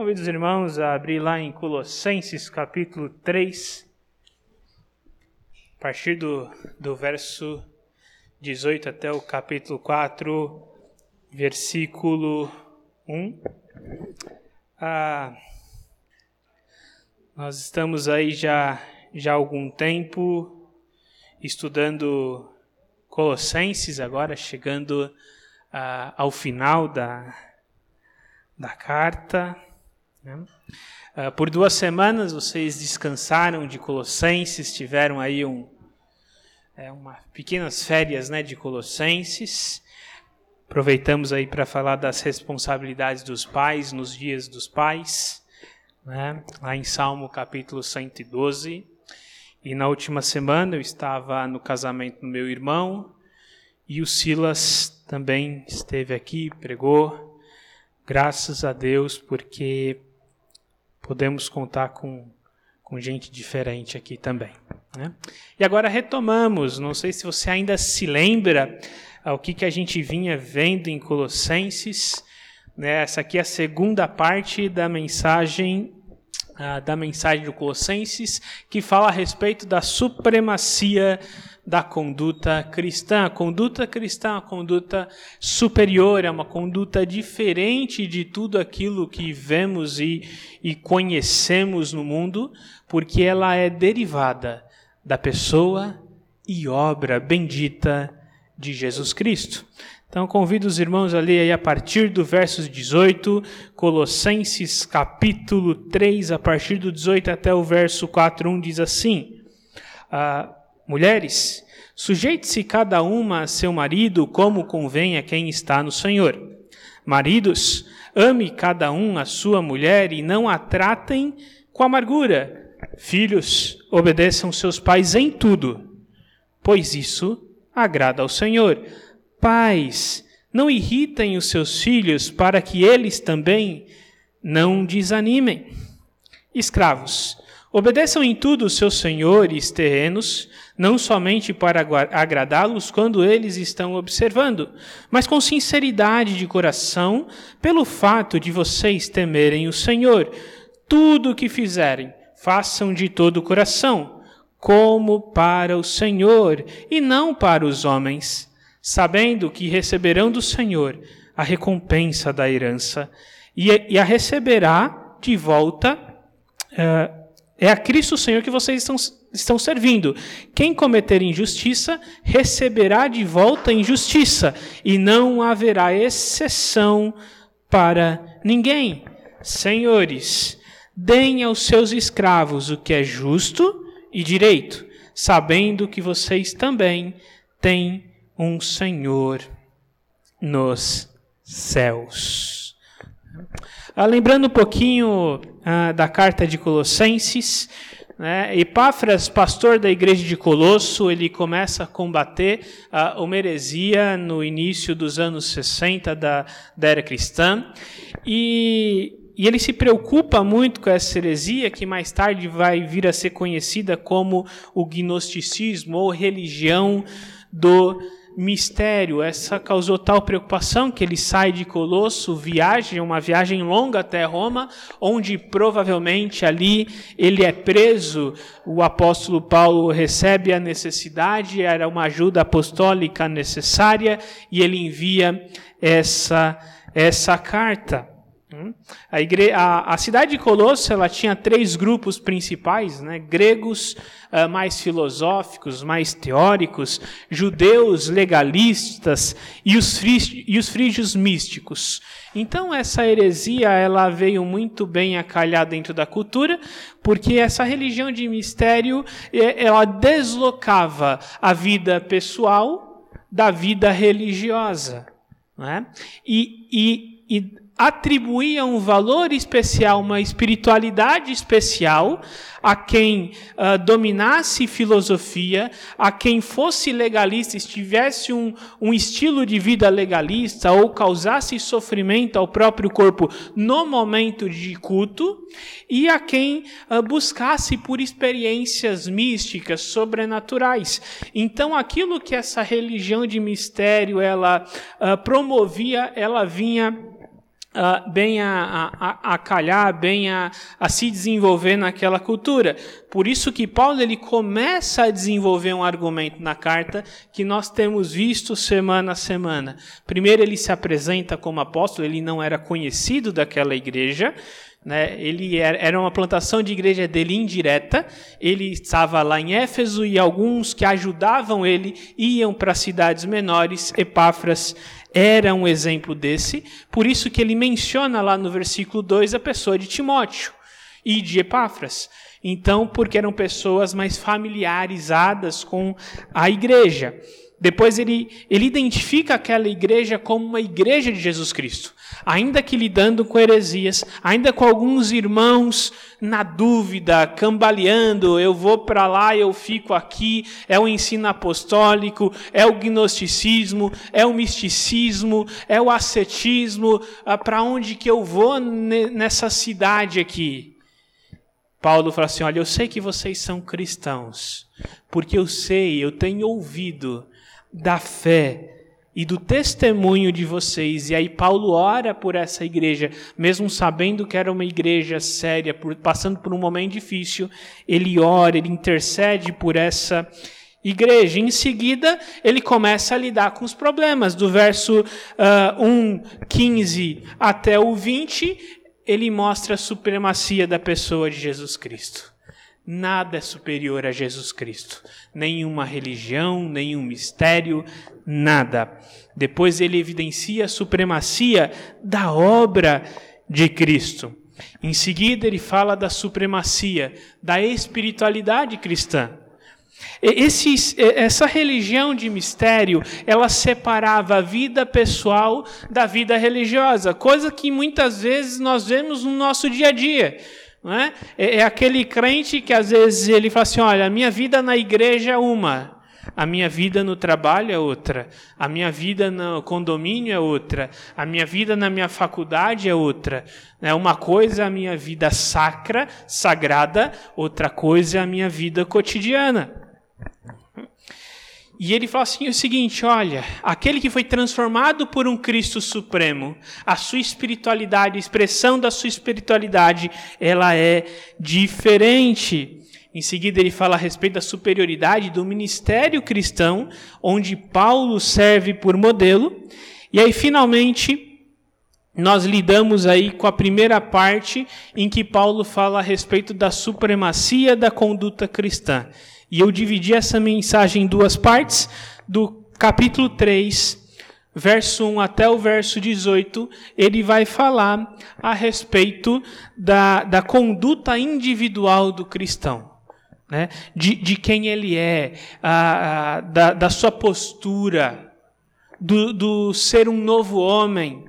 Convido os irmãos a abrir lá em Colossenses capítulo 3, a partir do, do verso 18 até o capítulo 4, versículo 1. Ah, nós estamos aí já, já há algum tempo estudando Colossenses, agora chegando ah, ao final da, da carta. Né? Uh, por duas semanas vocês descansaram de Colossenses, tiveram aí um, é, uma pequenas férias né, de Colossenses. Aproveitamos aí para falar das responsabilidades dos pais nos dias dos pais, né, lá em Salmo capítulo 112. E na última semana eu estava no casamento do meu irmão e o Silas também esteve aqui, pregou. Graças a Deus, porque podemos contar com, com gente diferente aqui também. Né? E agora retomamos, não sei se você ainda se lembra o que, que a gente vinha vendo em Colossenses. Né? Essa aqui é a segunda parte da mensagem da mensagem de Colossenses, que fala a respeito da supremacia da conduta cristã. A conduta cristã é uma conduta superior, é uma conduta diferente de tudo aquilo que vemos e, e conhecemos no mundo, porque ela é derivada da pessoa e obra bendita de Jesus Cristo. Então convido os irmãos a ler aí a partir do verso 18, Colossenses capítulo 3, a partir do 18 até o verso 4, 1 diz assim: ah, Mulheres, sujeite-se cada uma a seu marido como convém a quem está no Senhor. Maridos, ame cada um a sua mulher e não a tratem com amargura. Filhos, obedeçam seus pais em tudo, pois isso agrada ao Senhor. Pais, não irritem os seus filhos para que eles também não desanimem. Escravos, obedeçam em tudo os seus senhores terrenos, não somente para agradá-los quando eles estão observando, mas com sinceridade de coração, pelo fato de vocês temerem o Senhor. Tudo o que fizerem, façam de todo o coração, como para o Senhor e não para os homens, sabendo que receberão do Senhor a recompensa da herança e a receberá de volta. Uh, é a Cristo Senhor que vocês estão estão servindo. Quem cometer injustiça receberá de volta injustiça, e não haverá exceção para ninguém. Senhores, deem aos seus escravos o que é justo e direito, sabendo que vocês também têm um Senhor nos céus. Ah, lembrando um pouquinho ah, da carta de Colossenses, né? Epáfras, pastor da igreja de Colosso, ele começa a combater a uma heresia no início dos anos 60 da, da era cristã. E, e ele se preocupa muito com essa heresia, que mais tarde vai vir a ser conhecida como o gnosticismo ou religião do mistério. Essa causou tal preocupação que ele sai de Colosso, viaja, uma viagem longa até Roma, onde provavelmente ali ele é preso. O apóstolo Paulo recebe a necessidade, era uma ajuda apostólica necessária, e ele envia essa, essa carta. Hum? A, igre... a, a, cidade de Colosso ela tinha três grupos principais, né? gregos uh, mais filosóficos, mais teóricos, judeus legalistas e os, frí... e os frígios místicos. Então essa heresia ela veio muito bem a calhar dentro da cultura, porque essa religião de mistério ela deslocava a vida pessoal da vida religiosa. Né? E, e, e atribuía um valor especial, uma espiritualidade especial a quem uh, dominasse filosofia, a quem fosse legalista, tivesse um, um estilo de vida legalista ou causasse sofrimento ao próprio corpo no momento de culto, e a quem uh, buscasse por experiências místicas, sobrenaturais. Então, aquilo que essa religião de mistério ela uh, promovia, ela vinha uh, bem a, a, a, calhar, bem a, a se desenvolver naquela cultura. Por isso que Paulo ele começa a desenvolver um argumento na carta que nós temos visto semana a semana. Primeiro ele se apresenta como apóstolo, ele não era conhecido daquela igreja, né? Ele era uma plantação de igreja dele indireta. Ele estava lá em Éfeso e alguns que ajudavam ele iam para cidades menores. Epáfras era um exemplo desse. Por isso que ele menciona lá no versículo 2 a pessoa de Timóteo e de Epáfras. Então, porque eram pessoas mais familiarizadas com a igreja. Depois ele, ele identifica aquela igreja como uma igreja de Jesus Cristo. Ainda que lidando com heresias, ainda com alguns irmãos na dúvida, cambaleando, eu vou para lá, eu fico aqui, é o ensino apostólico, é o gnosticismo, é o misticismo, é o ascetismo, ah, para onde que eu vou nessa cidade aqui? Paulo fala assim: olha, eu sei que vocês são cristãos, porque eu sei, eu tenho ouvido da fé e do testemunho de vocês. E aí Paulo ora por essa igreja, mesmo sabendo que era uma igreja séria, por, passando por um momento difícil, ele ora, ele intercede por essa igreja. Em seguida, ele começa a lidar com os problemas. Do verso uh, 1, 15 até o 20, ele mostra a supremacia da pessoa de Jesus Cristo. Nada é superior a Jesus Cristo. Nenhuma religião, nenhum mistério, nada. Depois ele evidencia a supremacia da obra de Cristo. Em seguida, ele fala da supremacia da espiritualidade cristã. Esse, essa religião de mistério, ela separava a vida pessoal da vida religiosa, coisa que muitas vezes nós vemos no nosso dia a dia. Não é? é? é aquele crente que às vezes ele fala assim: olha, a minha vida na igreja é uma, a minha vida no trabalho é outra, a minha vida no condomínio é outra, a minha vida na minha faculdade é outra. É uma coisa é a minha vida sacra, sagrada, outra coisa é a minha vida cotidiana. E ele fala assim o seguinte: olha, aquele que foi transformado por um Cristo Supremo, a sua espiritualidade, a expressão da sua espiritualidade, ela é diferente. Em seguida, ele fala a respeito da superioridade do ministério cristão, onde Paulo serve por modelo. E aí, finalmente, nós lidamos aí com a primeira parte em que Paulo fala a respeito da supremacia da conduta cristã. E eu dividi essa mensagem em duas partes, do capítulo 3, verso 1 até o verso 18, ele vai falar a respeito da, da conduta individual do cristão. Né? De, de quem ele é, a, a, da, da sua postura, do, do ser um novo homem,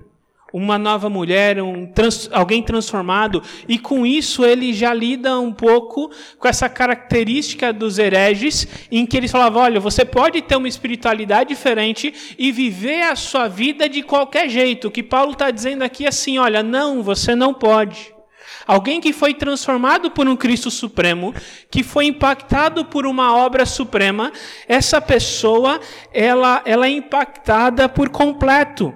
uma nova mulher, um trans, alguém transformado, e com isso ele já lida um pouco com essa característica dos hereges, em que eles falavam: olha, você pode ter uma espiritualidade diferente e viver a sua vida de qualquer jeito. O que Paulo está dizendo aqui é assim: olha, não, você não pode. Alguém que foi transformado por um Cristo Supremo, que foi impactado por uma obra suprema, essa pessoa, ela, ela é impactada por completo.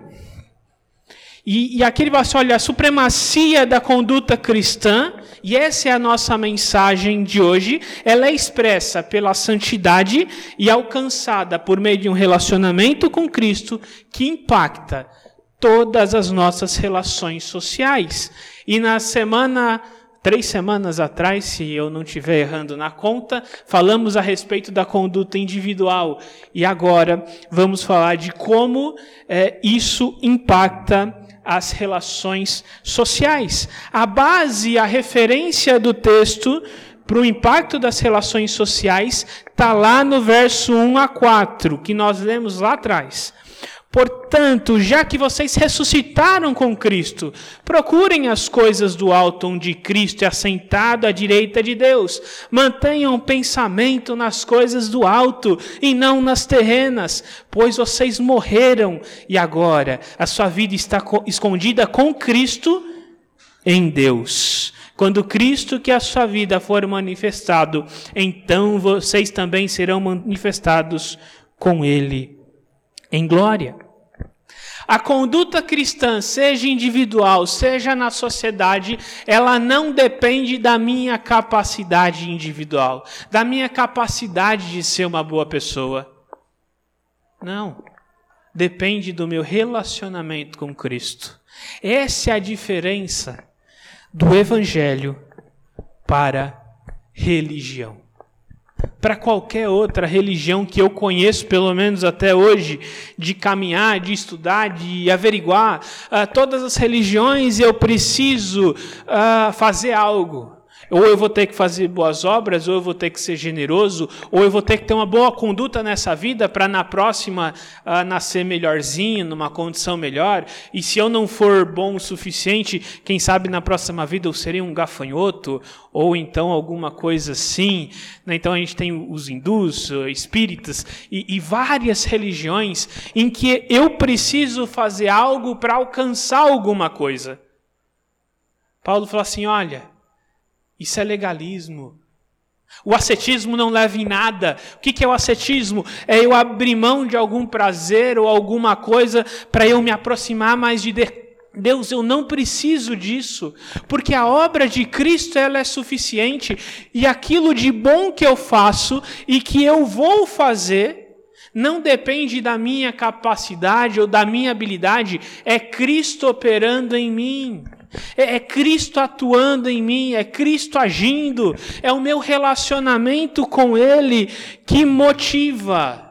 E, e aqui ele fala assim, olha, a supremacia da conduta cristã, e essa é a nossa mensagem de hoje, ela é expressa pela santidade e alcançada por meio de um relacionamento com Cristo que impacta todas as nossas relações sociais. E na semana três semanas atrás, se eu não estiver errando na conta, falamos a respeito da conduta individual. E agora vamos falar de como é, isso impacta as relações sociais. A base, a referência do texto para o impacto das relações sociais está lá no verso 1 a 4, que nós lemos lá atrás. Portanto, já que vocês ressuscitaram com Cristo, procurem as coisas do alto onde Cristo é assentado à direita de Deus. Mantenham o pensamento nas coisas do alto e não nas terrenas, pois vocês morreram e agora a sua vida está escondida com Cristo em Deus. Quando Cristo, que é a sua vida, for manifestado, então vocês também serão manifestados com Ele em glória. A conduta cristã, seja individual, seja na sociedade, ela não depende da minha capacidade individual, da minha capacidade de ser uma boa pessoa. Não. Depende do meu relacionamento com Cristo. Essa é a diferença do Evangelho para religião para qualquer outra religião que eu conheço, pelo menos até hoje, de caminhar, de estudar, de averiguar. Uh, todas as religiões eu preciso uh, fazer algo. Ou eu vou ter que fazer boas obras, ou eu vou ter que ser generoso, ou eu vou ter que ter uma boa conduta nessa vida para na próxima uh, nascer melhorzinho, numa condição melhor. E se eu não for bom o suficiente, quem sabe na próxima vida eu serei um gafanhoto, ou então alguma coisa assim. Né? Então a gente tem os hindus, espíritas e, e várias religiões em que eu preciso fazer algo para alcançar alguma coisa. Paulo falou assim: olha. Isso é legalismo. O ascetismo não leva em nada. O que é o ascetismo? É eu abrir mão de algum prazer ou alguma coisa para eu me aproximar mais de Deus. Eu não preciso disso, porque a obra de Cristo ela é suficiente e aquilo de bom que eu faço e que eu vou fazer não depende da minha capacidade ou da minha habilidade, é Cristo operando em mim. É, é Cristo atuando em mim, é Cristo agindo, é o meu relacionamento com Ele que motiva.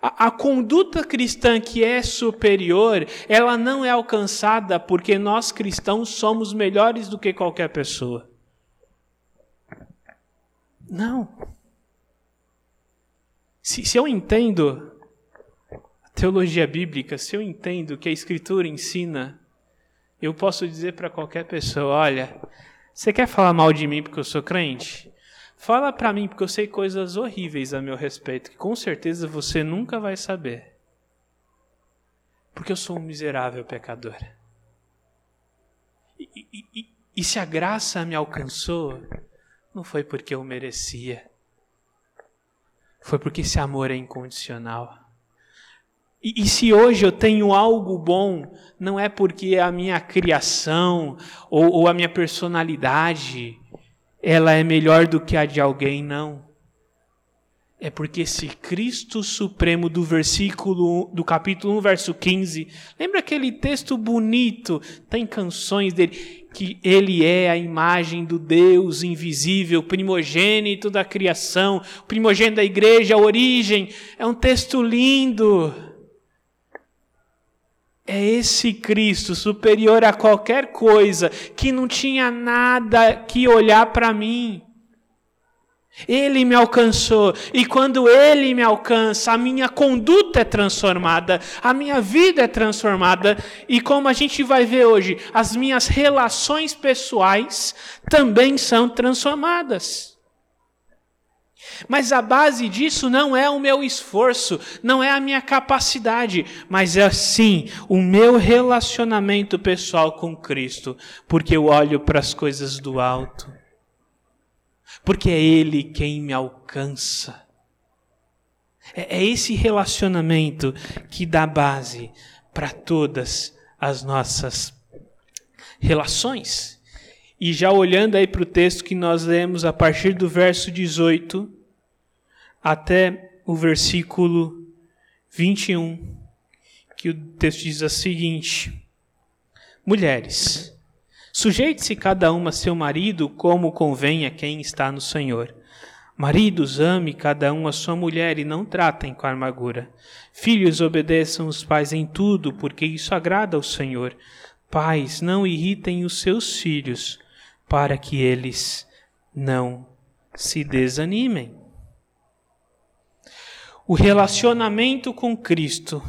A, a, conduta cristã que é superior, ela não é alcançada porque nós cristãos somos melhores do que qualquer pessoa. Não. Se, se eu entendo a teologia bíblica, se eu entendo que a Escritura ensina, eu posso dizer para qualquer pessoa: olha, você quer falar mal de mim porque eu sou crente? Fala para mim porque eu sei coisas horríveis a meu respeito que com certeza você nunca vai saber. Porque eu sou um miserável pecador. E, e, e, e se a graça me alcançou, não foi porque eu merecia. Foi porque esse amor é incondicional. E, e, se hoje eu tenho algo bom, não é porque a minha criação ou, ou a minha personalidade ela é melhor do que a de alguém, não. É porque esse Cristo Supremo do versículo do capítulo 1, verso 15, lembra aquele texto bonito, tem canções dele que ele é a imagem do Deus invisível, primogênito da criação, primogênito da igreja, a origem. É um texto lindo. É esse Cristo superior a qualquer coisa, que não tinha nada que olhar para mim. Ele me alcançou, e quando ele me alcança, a minha conduta é transformada, a minha vida é transformada, e como a gente vai ver hoje, as minhas relações pessoais também são transformadas. Mas a base disso não é o meu esforço, não é a minha capacidade, mas é sim o meu relacionamento pessoal com Cristo, porque eu olho para as coisas do alto, porque é Ele quem me alcança. É, é esse relacionamento que dá base para todas as nossas relações. E já olhando aí para o texto que nós lemos a partir do verso 18, até o versículo 21, que o texto diz o seguinte: Mulheres, sujeite-se cada uma a seu marido como convém a quem está no Senhor. Maridos, ame cada um a sua mulher e não tratem com amargura. Filhos, obedeçam os pais em tudo, porque isso agrada ao Senhor. Pais, não irritem os seus filhos, para que eles não se desanimem. O relacionamento com Cristo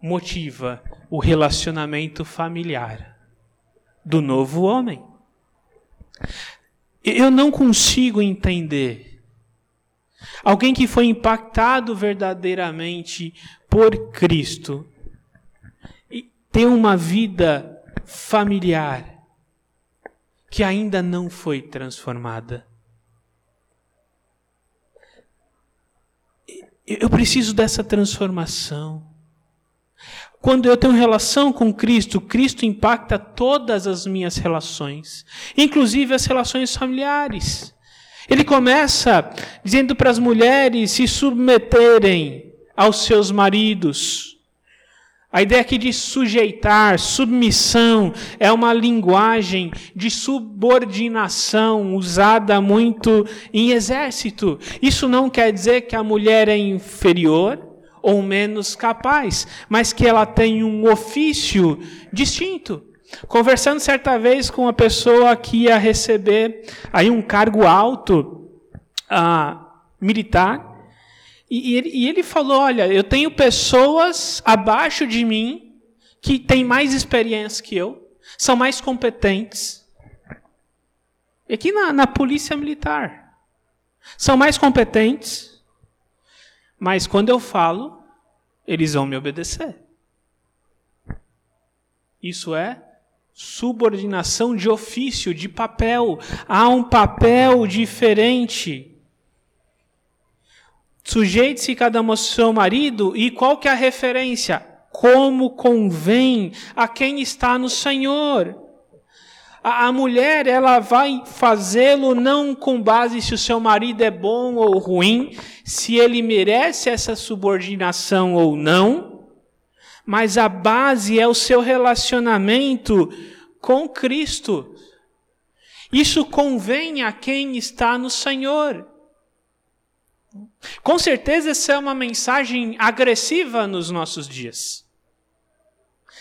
motiva o relacionamento familiar do novo homem. Eu não consigo entender alguém que foi impactado verdadeiramente por Cristo e ter uma vida familiar que ainda não foi transformada. Eu preciso dessa transformação. quando eu tenho relação com Cristo, Cristo impacta todas as minhas relações, inclusive as relações familiares. Ele começa dizendo para as mulheres se submeterem aos seus maridos. A ideia aqui de sujeitar, submissão, é uma linguagem de subordinação usada muito em exército. Isso não quer dizer que a mulher é inferior ou menos capaz, mas que ela tem um ofício distinto. Conversando certa vez com uma pessoa que ia receber aí um cargo alto militar, e, e, ele, e ele falou: Olha, eu tenho pessoas abaixo de mim que têm mais experiência que eu, são mais competentes. E aqui na, na polícia militar, são mais competentes, mas quando eu falo, eles vão me obedecer. Isso é subordinação de ofício, de papel. Há um papel diferente. Sujeite-se cada um ao seu marido e qual que é a referência? Como convém a quem está no Senhor. A, a mulher, ela vai fazê-lo não com base se o seu marido é bom ou ruim, se ele merece essa subordinação ou não, mas a base é o seu relacionamento com Cristo. Isso convém a quem está no Senhor. Com certeza, essa é uma mensagem agressiva nos nossos dias.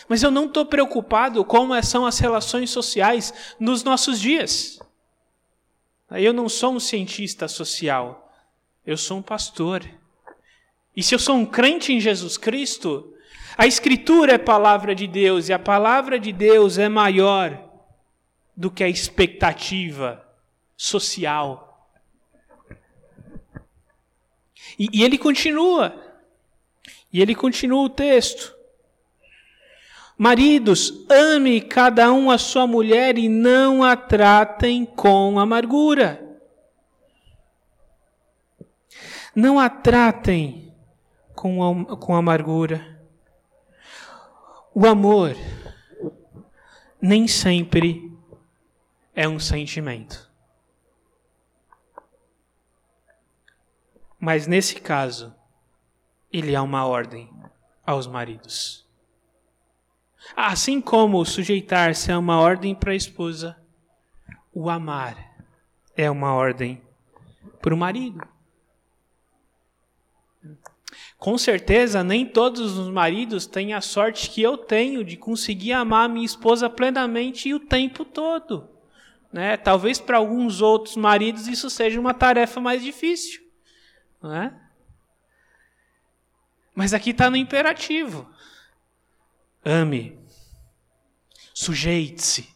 Mas eu não estou preocupado como são as relações sociais nos nossos dias. Eu não sou um cientista social, eu sou um pastor. E se eu sou um crente em Jesus Cristo, a Escritura é palavra de Deus e a palavra de Deus é maior do que a expectativa social. E, e ele continua. E ele continua o texto. Maridos, ame cada um a sua mulher e não a tratem com amargura. Não a tratem com, com amargura. O amor nem sempre é um sentimento. Mas nesse caso, ele é uma ordem aos maridos. Assim como sujeitar-se é uma ordem para a esposa, o amar é uma ordem para o marido. Com certeza, nem todos os maridos têm a sorte que eu tenho de conseguir amar minha esposa plenamente e o tempo todo. Né? Talvez para alguns outros maridos isso seja uma tarefa mais difícil. Não é? Mas aqui está no imperativo: ame, sujeite-se.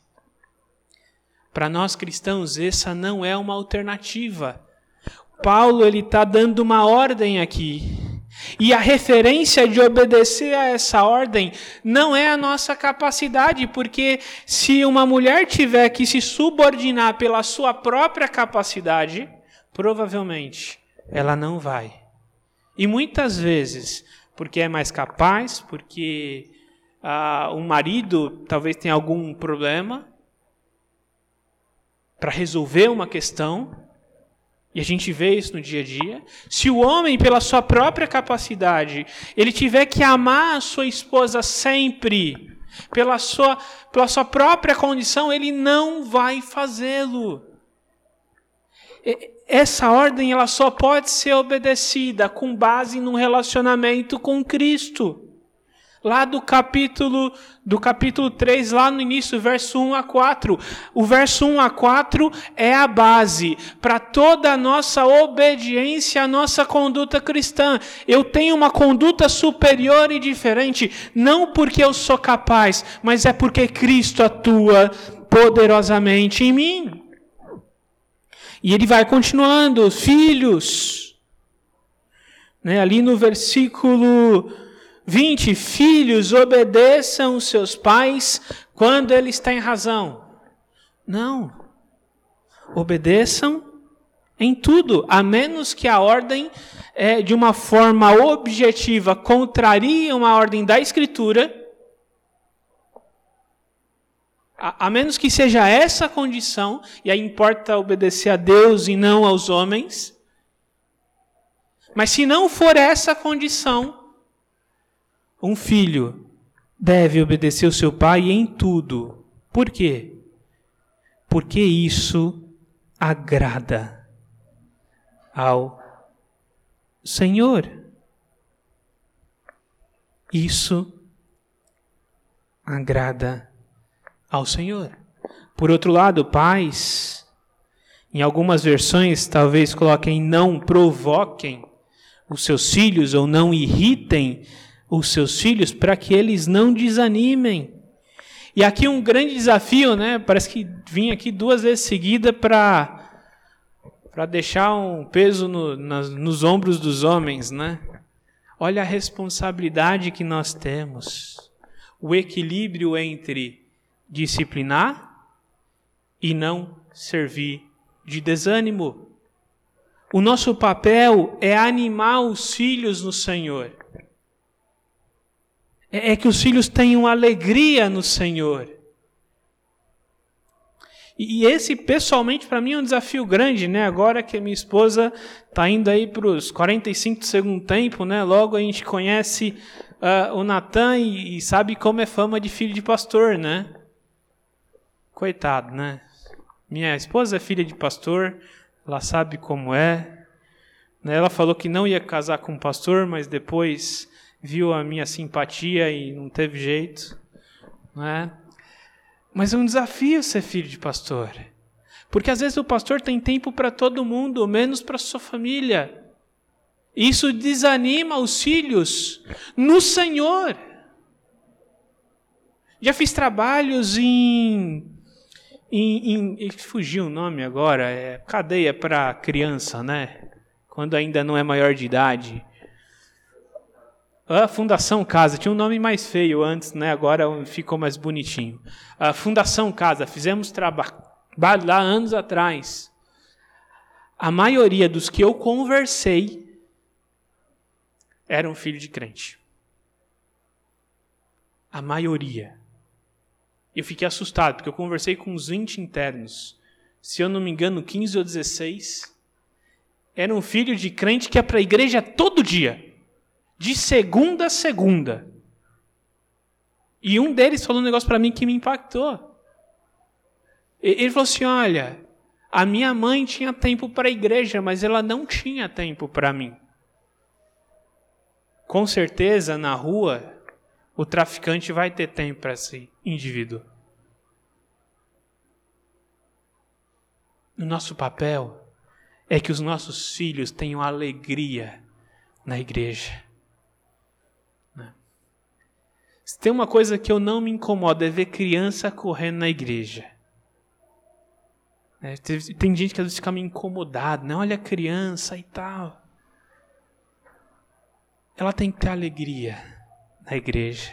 Para nós cristãos, essa não é uma alternativa. Paulo ele está dando uma ordem aqui. E a referência de obedecer a essa ordem não é a nossa capacidade, porque se uma mulher tiver que se subordinar pela sua própria capacidade, provavelmente ela não vai. E muitas vezes, porque é mais capaz, porque ah, o marido talvez tenha algum problema para resolver uma questão, e a gente vê isso no dia a dia. Se o homem, pela sua própria capacidade, ele tiver que amar a sua esposa sempre, pela sua, pela sua própria condição, ele não vai fazê-lo. Essa ordem ela só pode ser obedecida com base num relacionamento com Cristo lá do capítulo do capítulo 3, lá no início, verso 1 a 4. O verso 1 a 4 é a base para toda a nossa obediência, a nossa conduta cristã. Eu tenho uma conduta superior e diferente, não porque eu sou capaz, mas é porque Cristo atua poderosamente em mim. E ele vai continuando, filhos. Né, ali no versículo 20. Filhos, obedeçam seus pais quando eles têm razão. Não. Obedeçam Em tudo, a menos que a ordem, é, de uma forma objetiva, contrarie uma ordem da Escritura, a, a menos que seja essa a condição, e aí importa obedecer a Deus e não aos homens. Mas se não for essa a condição, um filho deve obedecer o seu pai em tudo. Por quê? Porque isso agrada ao Senhor. Isso agrada ao Senhor. Por outro lado, pais, em algumas versões talvez coloquem não provoquem os seus filhos ou não irritem os seus filhos para que eles não desanimem. E aqui um grande desafio, né? Parece que vim aqui duas vezes seguida para para deixar um peso no, nas, nos ombros dos homens, né? Olha a responsabilidade que nós temos, o equilíbrio entre disciplinar e não servir de desânimo. O nosso papel é animar os filhos no Senhor. É, é que os filhos tenham alegria no Senhor. E esse, pessoalmente, para mim é um desafio grande, né? Agora que a minha esposa está indo aí para os 45 do segundo tempo, né? Logo a gente conhece uh, o Natan e, e, sabe como é fama de filho de pastor, né? Coitado, né? Minha esposa é filha de pastor, ela sabe como é. Né? Ela falou que não ia casar com um pastor, mas depois viu a minha simpatia e não teve jeito. Né? Mas é um desafio ser filho de pastor. Porque às vezes o pastor tem tempo para todo mundo, menos para sua família. Isso desanima os filhos no Senhor. Já fiz trabalhos em em, em, fugiu o nome agora, é cadeia para criança, né? Quando ainda não é maior de idade. A Fundação Casa tinha um nome mais feio antes, né? Agora ficou mais bonitinho. A Fundação Casa, fizemos trabalho lá anos atrás. A maioria dos que eu conversei eram filho de crente. A maioria. Eu fiquei assustado, porque eu conversei com uns 20 internos. Se eu não me engano, 15 ou 16. Era um filho de crente que ia para a igreja todo dia. De segunda a segunda. E um deles falou um negócio para mim que me impactou. Ele falou assim: Olha, a minha mãe tinha tempo para a igreja, mas ela não tinha tempo para mim. Com certeza, na rua, o traficante vai ter tempo para esse indivíduo. O nosso papel é que os nossos filhos tenham alegria na igreja. Né? Se tem uma coisa que eu não me incomodo é ver criança correndo na igreja. É, tem gente que às vezes fica meio incomodado, né? Olha a criança e tal. Ela tem que ter alegria na igreja.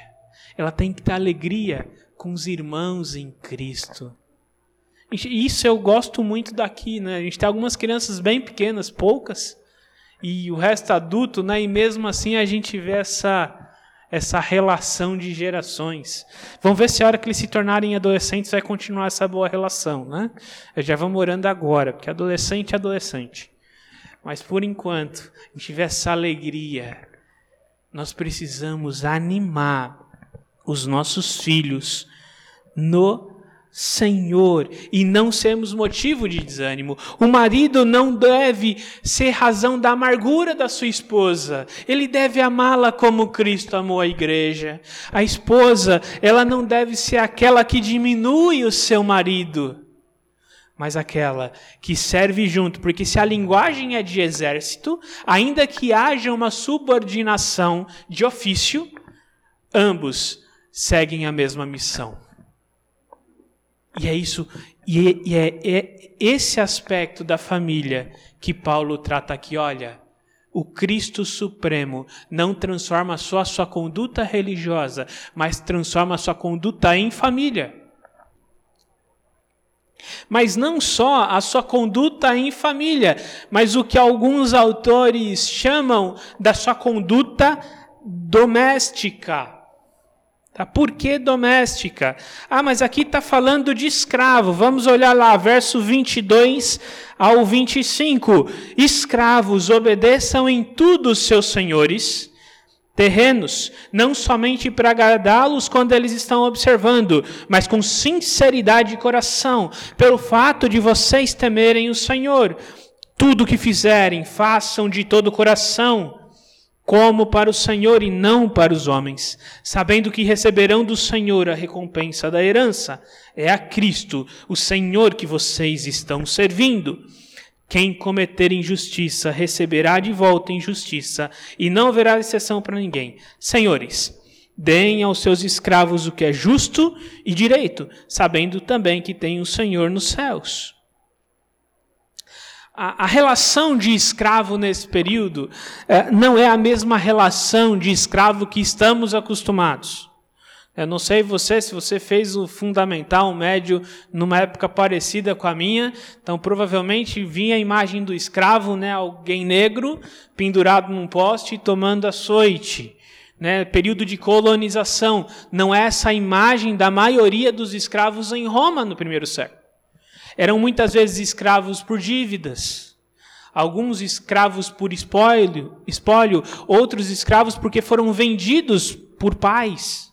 Ela tem que ter alegria com os irmãos em Cristo. Isso eu gosto muito daqui, né? A gente tem algumas crianças bem pequenas, poucas, e o resto adulto, né? E mesmo assim a gente vê essa essa relação de gerações. Vamos ver se a hora que eles se tornarem adolescentes vai continuar essa boa relação, né? Eu já vamos morando agora, porque adolescente é adolescente. Mas por enquanto, a gente vê essa alegria, nós precisamos animar os nossos filhos no Senhor e não sermos motivo de desânimo. O marido não deve ser razão da amargura da sua esposa. Ele deve amá-la como Cristo amou a igreja. A esposa, ela não deve ser aquela que diminui o seu marido mas aquela que serve junto, porque se a linguagem é de exército, ainda que haja uma subordinação de ofício, ambos seguem a mesma missão. E é isso, e é, é, é esse aspecto da família que Paulo trata aqui. Olha, o Cristo Supremo não transforma só a sua conduta religiosa, mas transforma a sua conduta em família. Mas não só a sua conduta em família, mas o que alguns autores chamam da sua conduta doméstica. Tá? Por que doméstica? Ah, mas aqui está falando de escravo. Vamos olhar lá, verso 22 ao 25. Escravos, obedeçam em tudo os seus senhores terrenos, não somente para agradá-los quando eles estão observando, mas com sinceridade de coração, pelo fato de vocês temerem o Senhor. Tudo que fizerem, façam de todo o coração como para o Senhor e não para os homens, sabendo que receberão do Senhor a recompensa da herança. É a Cristo, o Senhor que vocês estão servindo. Quem cometer injustiça receberá de volta injustiça, e não haverá exceção para ninguém. Senhores, deem aos seus escravos o que é justo e direito, sabendo também que tem o Senhor nos céus a, a, relação de escravo nesse período é, não é a mesma relação de escravo que estamos acostumados. Eu não sei você se você fez o fundamental, o médio, numa época parecida com a minha, então provavelmente vinha a imagem do escravo, né, alguém negro, pendurado num poste, tomando açoite. Né, período de colonização. Não é essa a imagem da maioria dos escravos em Roma no primeiro século. Eram muitas vezes escravos por dívidas, alguns escravos por espólio, espólio, outros escravos porque foram vendidos por pais,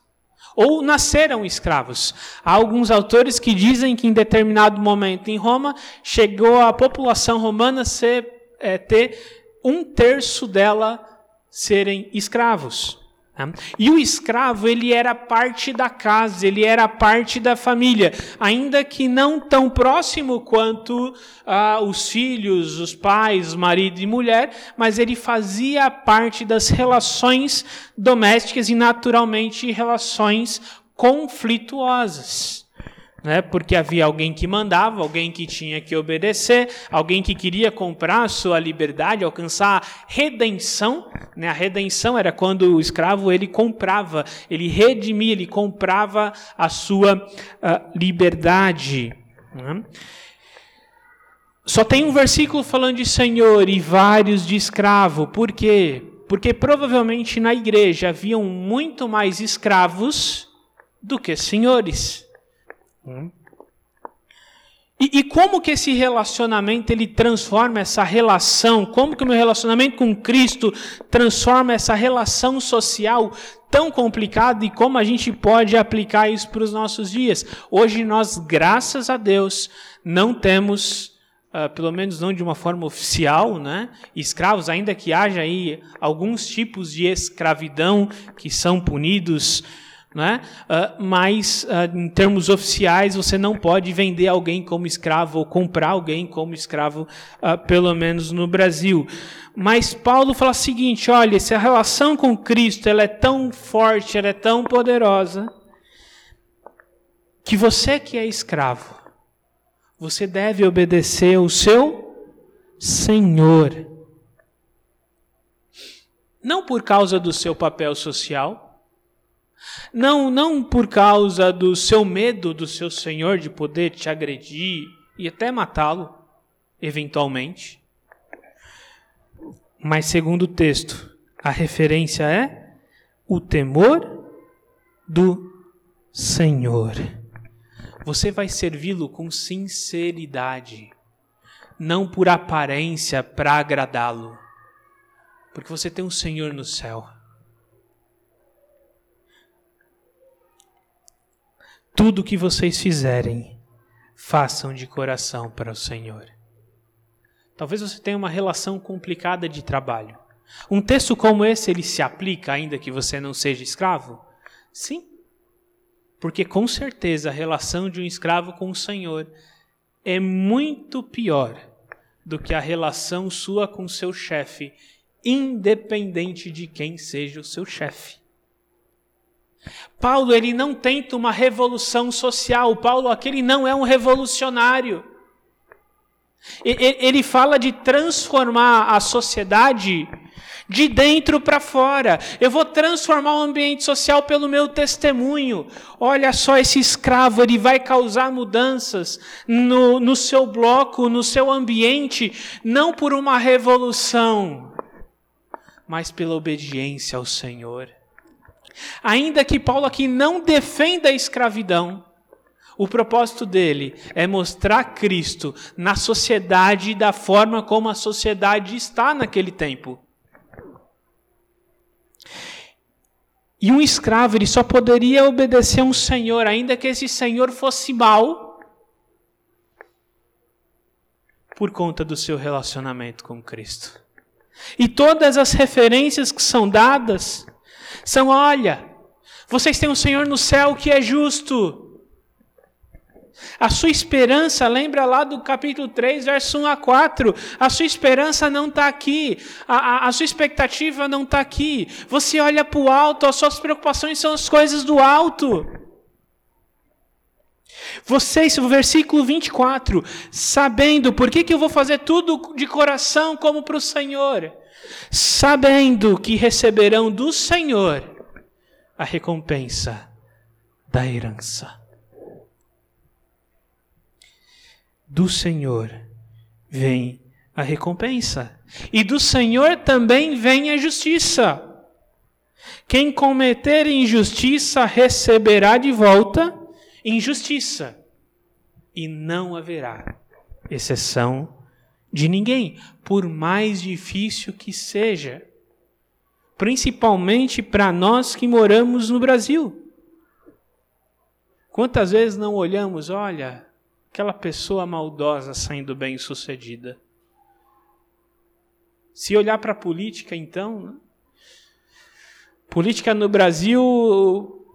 ou nasceram escravos. Há alguns autores que dizem que em determinado momento em Roma chegou a população romana ser, é, ter um terço dela serem escravos. Né? E o escravo, ele era parte da casa, ele era parte da família, ainda que não tão próximo quanto ah, os filhos, os pais, marido e mulher, mas ele fazia parte das relações domésticas e, naturalmente, relações conflituosas né? porque havia alguém que mandava, alguém que tinha que obedecer, alguém que queria comprar a sua liberdade, alcançar a redenção. Né? A redenção era quando o escravo ele comprava, ele redimia, ele comprava a sua uh, liberdade. Né? Só tem um versículo falando de senhor e vários de escravo. Por quê? Porque provavelmente na igreja haviam muito mais escravos do que senhores. E, e, como que esse relacionamento ele transforma essa relação? Como que o meu relacionamento com Cristo transforma essa relação social tão complicada e como a gente pode aplicar isso para os nossos dias? Hoje nós, graças a Deus, não temos Uh, pelo menos não de uma forma oficial, né? escravos, ainda que haja aí alguns tipos de escravidão que são punidos né? Uh, mas, uh, em termos oficiais, você não pode vender alguém como escravo ou comprar alguém como escravo, uh, pelo menos no Brasil. Mas Paulo fala o seguinte: olha, se a relação com Cristo ela é tão forte, ela é tão poderosa, que você que é escravo, você deve obedecer o seu Senhor. Não por causa do seu papel social, não, não por causa do seu medo do seu senhor de poder te agredir e até matá-lo, eventualmente. Mas, segundo o texto, a referência é o temor do Senhor. Você vai servi-lo com sinceridade, não por aparência para agradá-lo, porque você tem um Senhor no céu. Tudo que vocês fizerem, façam de coração para o Senhor. Talvez você tenha uma relação complicada de trabalho. Um texto como esse, ele se aplica ainda que você não seja escravo? Sim. Porque com certeza a relação de um escravo com o Senhor é muito pior do que a relação sua com seu chefe, independente de quem seja o seu chefe. Paulo ele não tenta uma revolução social. Paulo aquele não é um revolucionário. Ele fala de transformar a sociedade de dentro para fora. Eu vou transformar o ambiente social pelo meu testemunho. Olha só, esse escravo, ele vai causar mudanças no, no seu bloco, no seu ambiente, não por uma revolução, mas pela obediência ao Senhor. Ainda que Paulo aqui não defenda a escravidão, o propósito dele é mostrar Cristo na sociedade da forma como a sociedade está naquele tempo. E um escravo ele só poderia obedecer a um senhor, ainda que esse senhor fosse mau, por conta do seu relacionamento com Cristo. E todas as referências que são dadas são: olha, vocês têm um Senhor no céu que é justo. A sua esperança, lembra lá do capítulo 3, verso 1 a 4. A sua esperança não está aqui. A, a, a, sua expectativa não está aqui. Você olha para o alto, as suas preocupações são as coisas do alto. Vocês, o versículo 24, sabendo, por que, que eu vou fazer tudo de coração como para o Senhor? Sabendo que receberão do Senhor a recompensa da herança. do Senhor vem a recompensa, e do Senhor também vem a justiça. Quem cometer injustiça receberá de volta injustiça, e não haverá exceção de ninguém, por mais difícil que seja, principalmente para nós que moramos no Brasil. Quantas vezes não olhamos, olha, aquela pessoa maldosa saindo bem sucedida. Se olhar para a política, então, né? política no Brasil,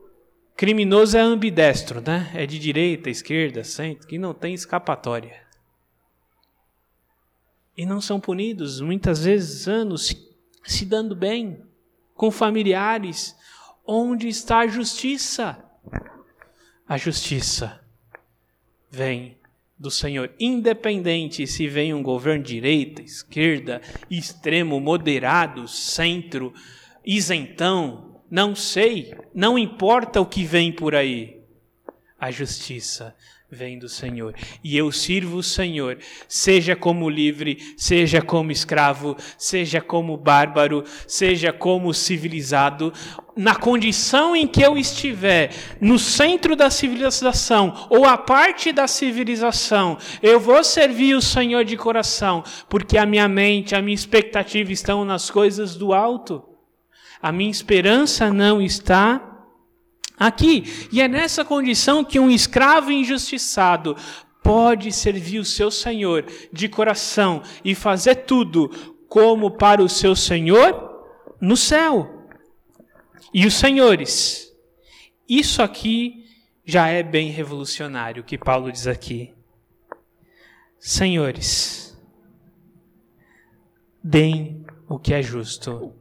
criminoso é ambidestro, né? É de direita, esquerda, centro, que não tem escapatória. E não são punidos, muitas vezes anos se dando bem com familiares. Onde está a justiça? A justiça vem do Senhor, independente se vem um governo direita, esquerda, extremo, moderado, centro, isentão, não sei, não importa o que vem por aí. A justiça vem do Senhor. E eu sirvo o Senhor, seja como livre, seja como escravo, seja como bárbaro, seja como civilizado, na condição em que eu estiver, no centro da civilização ou a parte da civilização, eu vou servir o Senhor de coração, porque a minha mente, a minha expectativa estão nas coisas do alto. A minha esperança não está aqui. E é nessa condição que um escravo injustiçado pode servir o seu senhor de coração e fazer tudo como para o seu senhor no céu. E os senhores, isso aqui já é bem revolucionário, o que Paulo diz aqui. Senhores, deem o que é justo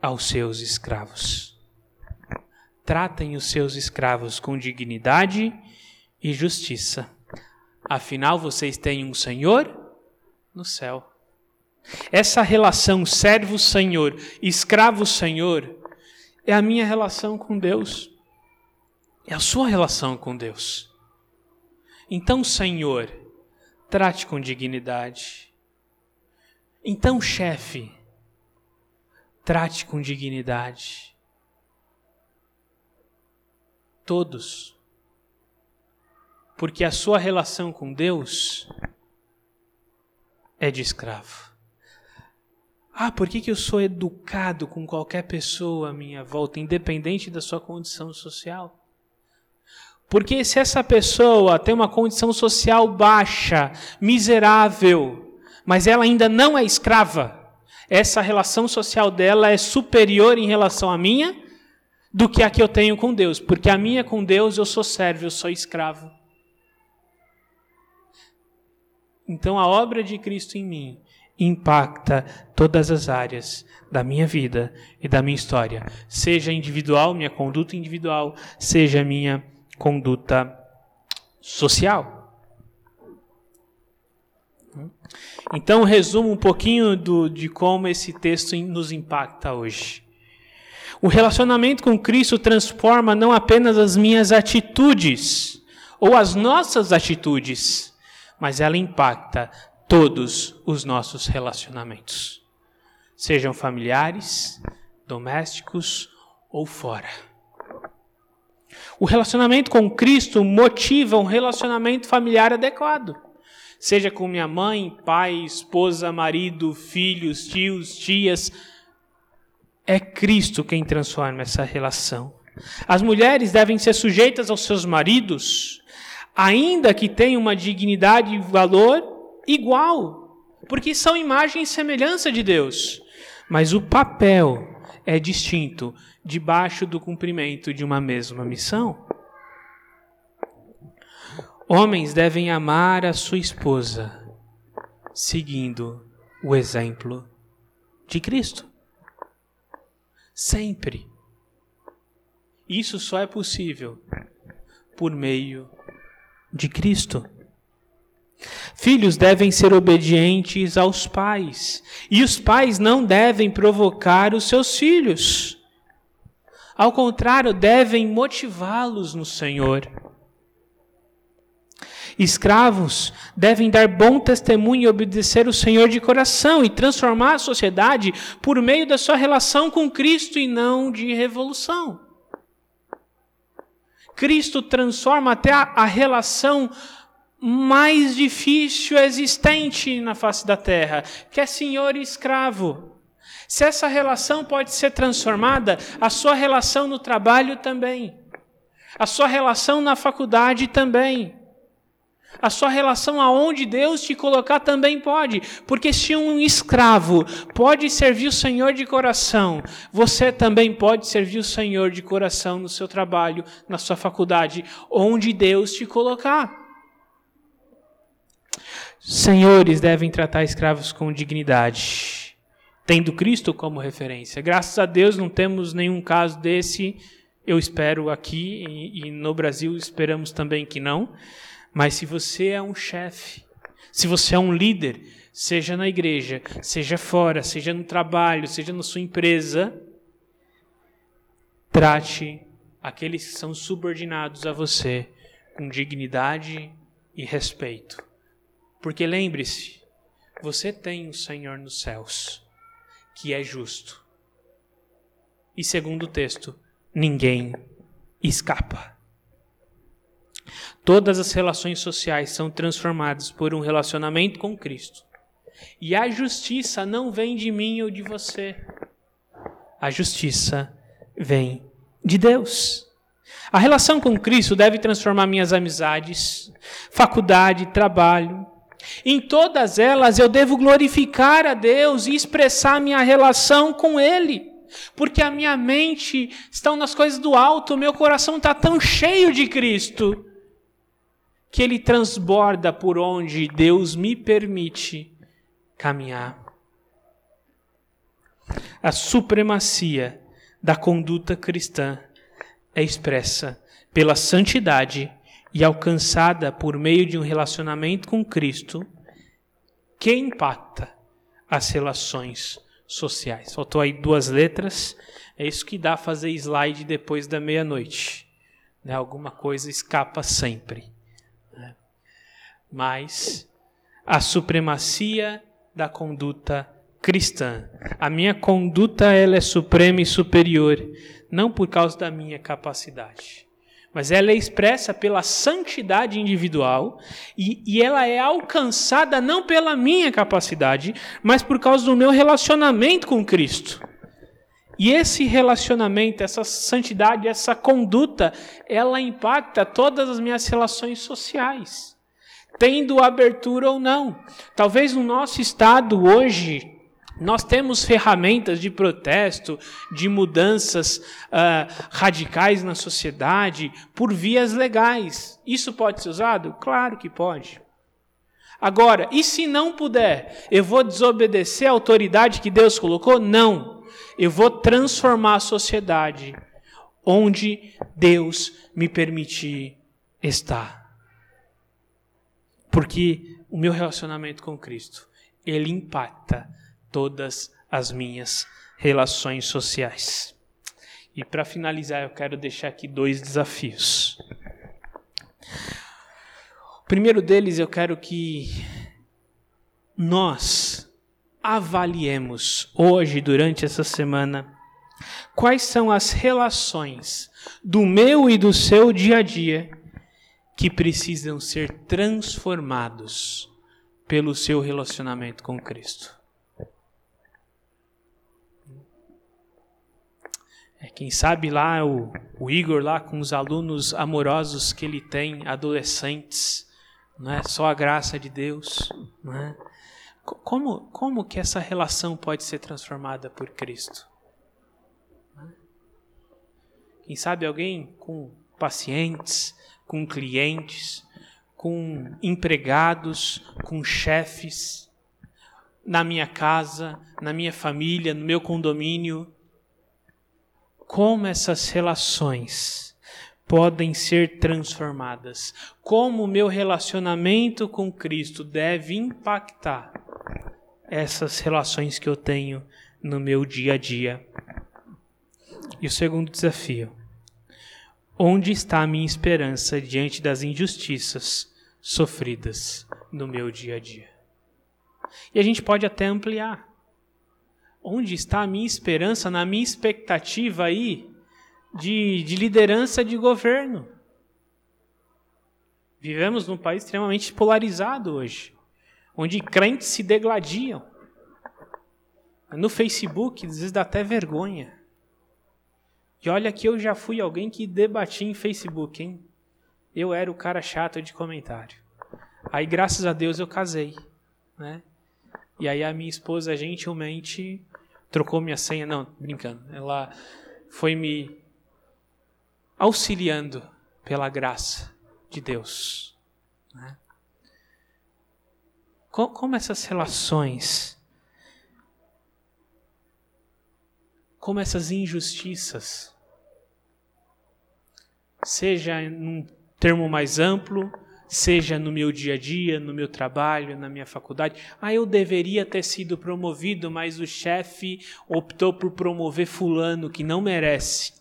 aos seus escravos tratem os seus escravos com dignidade e justiça. Afinal, vocês têm um Senhor no céu. Essa relação servo-senhor, escravo-senhor, é a minha relação com Deus. É a sua relação com Deus. Então, Senhor, trate com dignidade. Então, chefe, trate com dignidade todos. Porque a sua relação com Deus é de escravo. Ah, por que, que eu sou educado com qualquer pessoa à minha volta, independente da sua condição social? Porque se essa pessoa tem uma condição social baixa, miserável, mas ela ainda não é escrava, essa relação social dela é superior em relação à minha, do que a que eu tenho com Deus, porque a minha com Deus eu sou servo, eu sou escravo. Então a obra de Cristo em mim impacta todas as áreas da minha vida e da minha história, seja individual, minha conduta individual, seja minha conduta social. Então, resumo um pouquinho do, de como esse texto nos impacta hoje. O relacionamento com Cristo transforma não apenas as minhas atitudes ou as nossas atitudes, mas ela impacta todos os nossos relacionamentos, sejam familiares, domésticos ou fora. O relacionamento com Cristo motiva um relacionamento familiar adequado seja com minha mãe, pai, esposa, marido, filhos, tios, tias. É Cristo quem transforma essa relação. As mulheres devem ser sujeitas aos seus maridos, ainda que tenham uma dignidade e valor igual, porque são imagem e semelhança de Deus. Mas o papel é distinto debaixo do cumprimento de uma mesma missão. Homens devem amar a sua esposa, seguindo o exemplo de Cristo. Sempre. Isso só é possível por meio de Cristo. Filhos devem ser obedientes aos pais, e os pais não devem provocar os seus filhos. Ao contrário, devem motivá-los no Senhor. Escravos devem dar bom testemunho e obedecer o Senhor de coração e transformar a sociedade por meio da sua relação com Cristo e não de revolução. Cristo transforma até a, relação mais difícil existente na face da terra, que é senhor e escravo. Se essa relação pode ser transformada, a sua relação no trabalho também, a sua relação na faculdade também. A sua relação aonde Deus te colocar também pode, porque se um escravo pode servir o Senhor de coração, você também pode servir o Senhor de coração no seu trabalho, na sua faculdade, onde Deus te colocar. Senhores devem tratar escravos com dignidade, tendo Cristo como referência. Graças a Deus não temos nenhum caso desse, eu espero aqui e, e no Brasil esperamos também que não. Mas se você é um chefe, se você é um líder, seja na igreja, seja fora, seja no trabalho, seja na sua empresa, trate aqueles que são subordinados a você com dignidade e respeito. Porque lembre-se, você tem o um Senhor nos céus, que é justo. E segundo o texto, ninguém escapa. Todas as relações sociais são transformadas por um relacionamento com Cristo. E a justiça não vem de mim ou de você. A justiça vem de Deus. A relação com Cristo deve transformar minhas amizades, faculdade, trabalho. Em todas elas eu devo glorificar a Deus e expressar minha relação com Ele. Porque a minha mente está nas coisas do alto, meu coração está tão cheio de Cristo que ele transborda por onde Deus me permite caminhar. A supremacia da conduta cristã é expressa pela santidade e alcançada por meio de um relacionamento com Cristo que impacta as relações sociais. Faltou aí duas letras, é isso que dá fazer slide depois da meia-noite. Né? Alguma coisa escapa sempre mas a supremacia da conduta cristã. A minha conduta ela é suprema e superior, não por causa da minha capacidade, mas ela é expressa pela santidade individual e, e ela é alcançada não pela minha capacidade, mas por causa do meu relacionamento com Cristo. E esse relacionamento, essa santidade, essa conduta, ela impacta todas as minhas relações sociais tendo abertura ou não. Talvez no nosso estado hoje nós temos ferramentas de protesto, de mudanças uh, radicais na sociedade por vias legais. Isso pode ser usado? Claro que pode. Agora, e se não puder? Eu vou desobedecer a autoridade que Deus colocou? Não. Eu vou transformar a sociedade onde Deus me permitir estar. Porque o meu relacionamento com Cristo, ele impacta todas as minhas relações sociais. E para finalizar, eu quero deixar aqui dois desafios. O primeiro deles, eu quero que nós avaliemos hoje, durante essa semana, quais são as relações do meu e do seu dia a dia que precisam ser transformados pelo seu relacionamento com Cristo. É, quem sabe lá o, o Igor lá com os alunos amorosos que ele tem, adolescentes, não é só a graça de Deus, não é? Como, como que essa relação pode ser transformada por Cristo? Quem sabe alguém com pacientes, com clientes, com empregados, com chefes, na minha casa, na minha família, no meu condomínio. Como essas relações podem ser transformadas? Como o meu relacionamento com Cristo deve impactar essas relações que eu tenho no meu dia a dia? E o segundo desafio: onde está a minha esperança diante das injustiças sofridas no meu dia a dia? E a gente pode até ampliar. Onde está a minha esperança, na minha expectativa aí de, de liderança de governo? Vivemos num país extremamente polarizado hoje, onde crentes se degladiam. No Facebook, às vezes dá até vergonha. E olha que eu já fui alguém que debati em Facebook, hein? Eu era o cara chato de comentário. Aí, graças a Deus, eu casei, né? E aí a minha esposa gentilmente trocou minha senha, não, brincando. Ela foi me auxiliando pela graça de Deus. Né? Como essas relações, como essas injustiças seja num termo mais amplo, seja no meu dia a dia, no meu trabalho, na minha faculdade. Ah, eu deveria ter sido promovido, mas o chefe optou por promover fulano que não merece,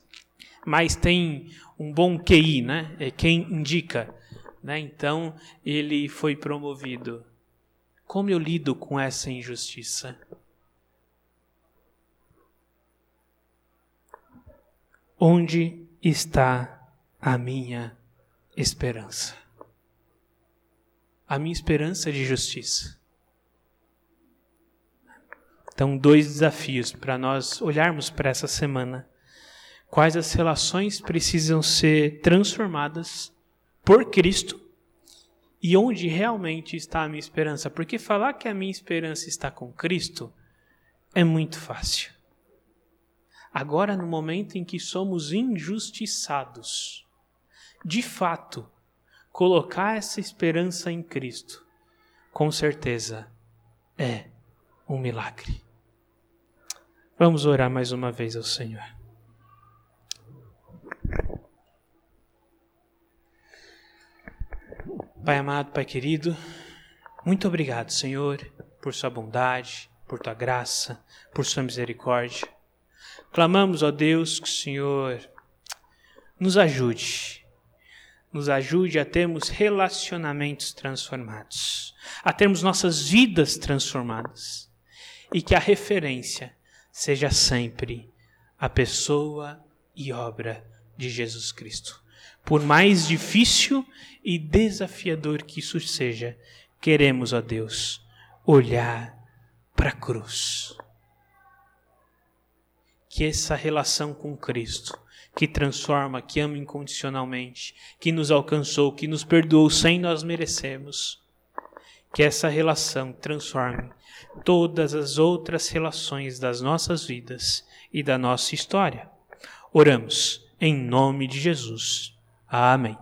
mas tem um bom QI, né? É quem indica, né? Então ele foi promovido. Como eu lido com essa injustiça? Onde está a minha esperança. A minha esperança de justiça. Então, dois desafios para nós olharmos para essa semana. Quais as relações precisam ser transformadas por Cristo e onde realmente está a minha esperança? Porque falar que a minha esperança está com Cristo é muito fácil. Agora, no momento em que somos injustiçados, de fato, colocar essa esperança em Cristo, com certeza é um milagre. Vamos orar mais uma vez ao Senhor. Pai amado, Pai querido, muito obrigado, Senhor, por Sua bondade, por Tua graça, por Sua misericórdia. Clamamos, ó Deus, que o Senhor nos ajude nos ajude a termos relacionamentos transformados, a termos nossas vidas transformadas e que a referência seja sempre a pessoa e obra de Jesus Cristo. Por mais difícil e desafiador que isso seja, queremos, ó Deus, olhar para a cruz. Que essa relação com Cristo que transforma, que ama incondicionalmente, que nos alcançou, que nos perdoou sem nós merecermos. Que essa relação transforme todas as outras relações das nossas vidas e da nossa história. Oramos em nome de Jesus. Amém.